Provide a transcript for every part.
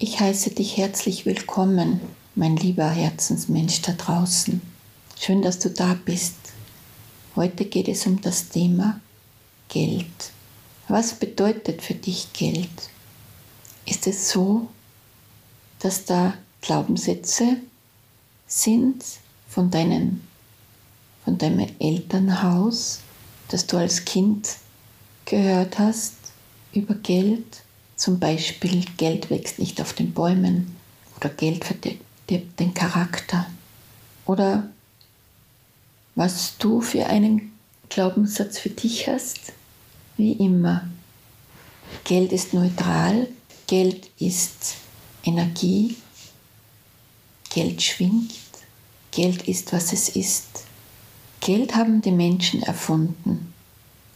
Ich heiße dich herzlich willkommen, mein lieber Herzensmensch da draußen. Schön, dass du da bist. Heute geht es um das Thema Geld. Was bedeutet für dich Geld? Ist es so, dass da Glaubenssätze sind von, deinen, von deinem Elternhaus, das du als Kind gehört hast über Geld? Zum Beispiel, Geld wächst nicht auf den Bäumen oder Geld verdirbt den Charakter. Oder was du für einen Glaubenssatz für dich hast, wie immer. Geld ist neutral, Geld ist Energie, Geld schwingt, Geld ist, was es ist. Geld haben die Menschen erfunden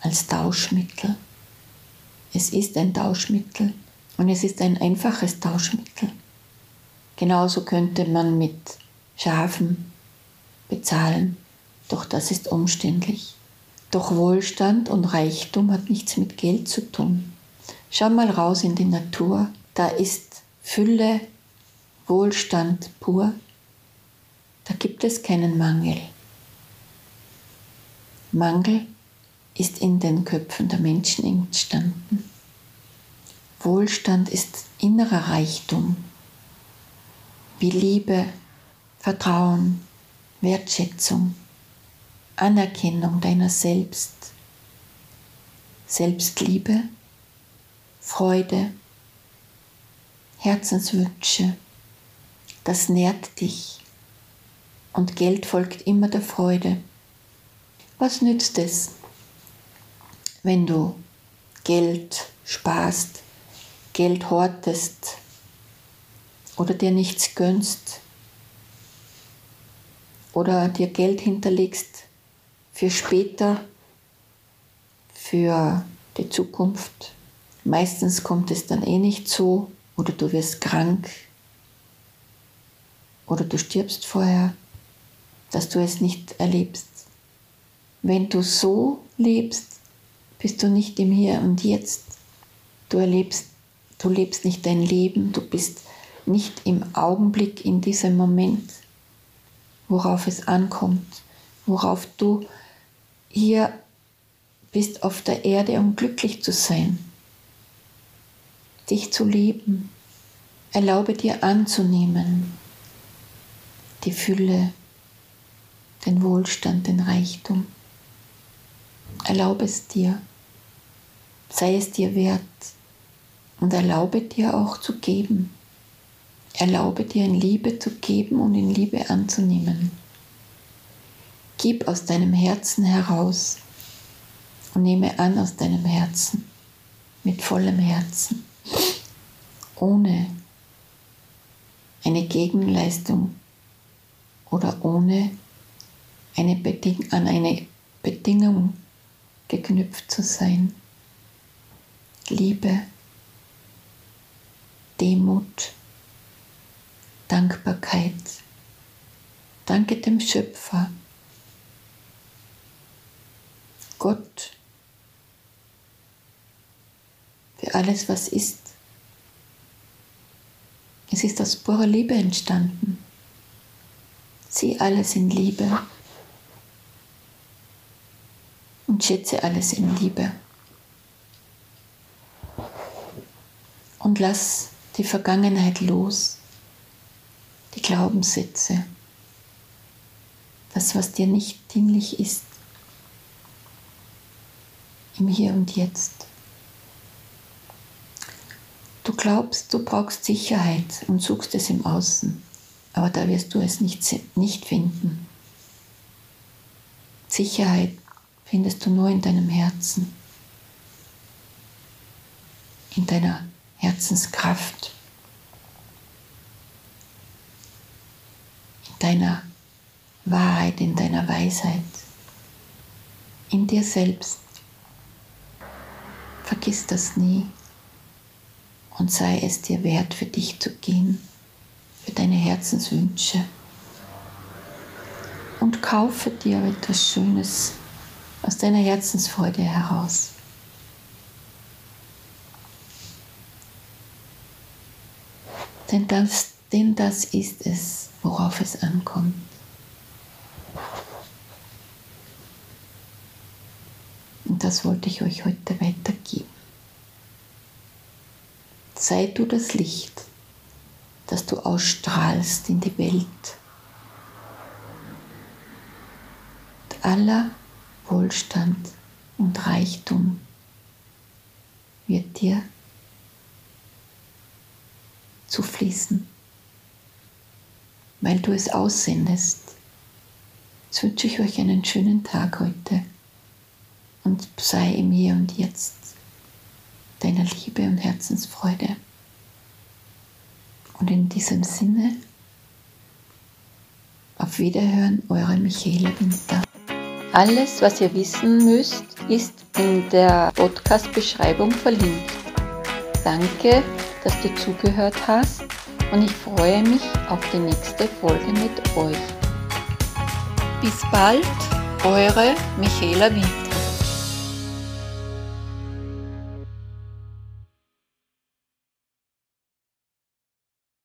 als Tauschmittel. Es ist ein Tauschmittel und es ist ein einfaches Tauschmittel. Genauso könnte man mit Schafen bezahlen, doch das ist umständlich. Doch Wohlstand und Reichtum hat nichts mit Geld zu tun. Schau mal raus in die Natur, da ist Fülle, Wohlstand pur, da gibt es keinen Mangel. Mangel ist in den Köpfen der Menschen entstanden. Wohlstand ist innerer Reichtum, wie Liebe, Vertrauen, Wertschätzung, Anerkennung deiner selbst, Selbstliebe, Freude, Herzenswünsche. Das nährt dich und Geld folgt immer der Freude. Was nützt es, wenn du Geld sparst, Geld hortest oder dir nichts gönnst oder dir Geld hinterlegst für später, für die Zukunft. Meistens kommt es dann eh nicht so oder du wirst krank oder du stirbst vorher, dass du es nicht erlebst. Wenn du so lebst, bist du nicht im Hier und Jetzt. Du erlebst, du lebst nicht dein Leben, du bist nicht im Augenblick in diesem Moment, worauf es ankommt, worauf du hier bist auf der Erde, um glücklich zu sein, dich zu leben. Erlaube dir anzunehmen die Fülle, den Wohlstand, den Reichtum. Erlaube es dir sei es dir wert und erlaube dir auch zu geben. Erlaube dir in Liebe zu geben und in Liebe anzunehmen. Gib aus deinem Herzen heraus und nehme an aus deinem Herzen mit vollem Herzen, ohne eine Gegenleistung oder ohne eine Beding an eine Bedingung geknüpft zu sein. Liebe, Demut, Dankbarkeit. Danke dem Schöpfer, Gott, für alles, was ist. Es ist aus purer Liebe entstanden. Sieh alles in Liebe und schätze alles in Liebe. und lass die Vergangenheit los, die Glaubenssätze, das, was dir nicht dienlich ist, im Hier und Jetzt. Du glaubst, du brauchst Sicherheit und suchst es im Außen, aber da wirst du es nicht, nicht finden. Sicherheit findest du nur in deinem Herzen, in deiner Herzenskraft, in deiner Wahrheit, in deiner Weisheit, in dir selbst. Vergiss das nie und sei es dir wert, für dich zu gehen, für deine Herzenswünsche. Und kaufe dir etwas Schönes aus deiner Herzensfreude heraus. Denn das, denn das ist es, worauf es ankommt. Und das wollte ich euch heute weitergeben. Sei du das Licht, das du ausstrahlst in die Welt. Und aller Wohlstand und Reichtum wird dir zu fließen, weil du es aussendest. Jetzt wünsche ich euch einen schönen Tag heute und sei im Hier und Jetzt deiner Liebe und Herzensfreude. Und in diesem Sinne, auf Wiederhören, eure Michaela Winter. Alles, was ihr wissen müsst, ist in der Podcast-Beschreibung verlinkt. Danke dass du zugehört hast und ich freue mich auf die nächste Folge mit euch. Bis bald, eure Michaela Winter.